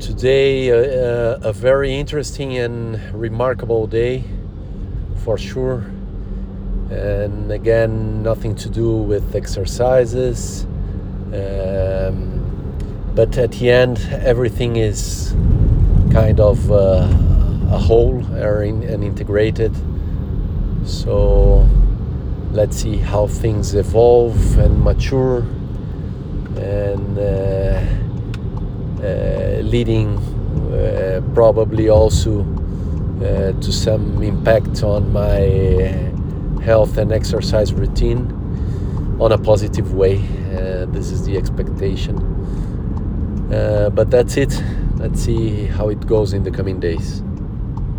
Today, uh, a very interesting and remarkable day for sure. And again, nothing to do with exercises. Um, but at the end, everything is kind of uh, a whole and integrated. So let's see how things evolve and mature and uh, uh, leading uh, probably also uh, to some impact on my health and exercise routine on a positive way. Uh, this is the expectation. But that's it. Let's see how it goes in the coming days.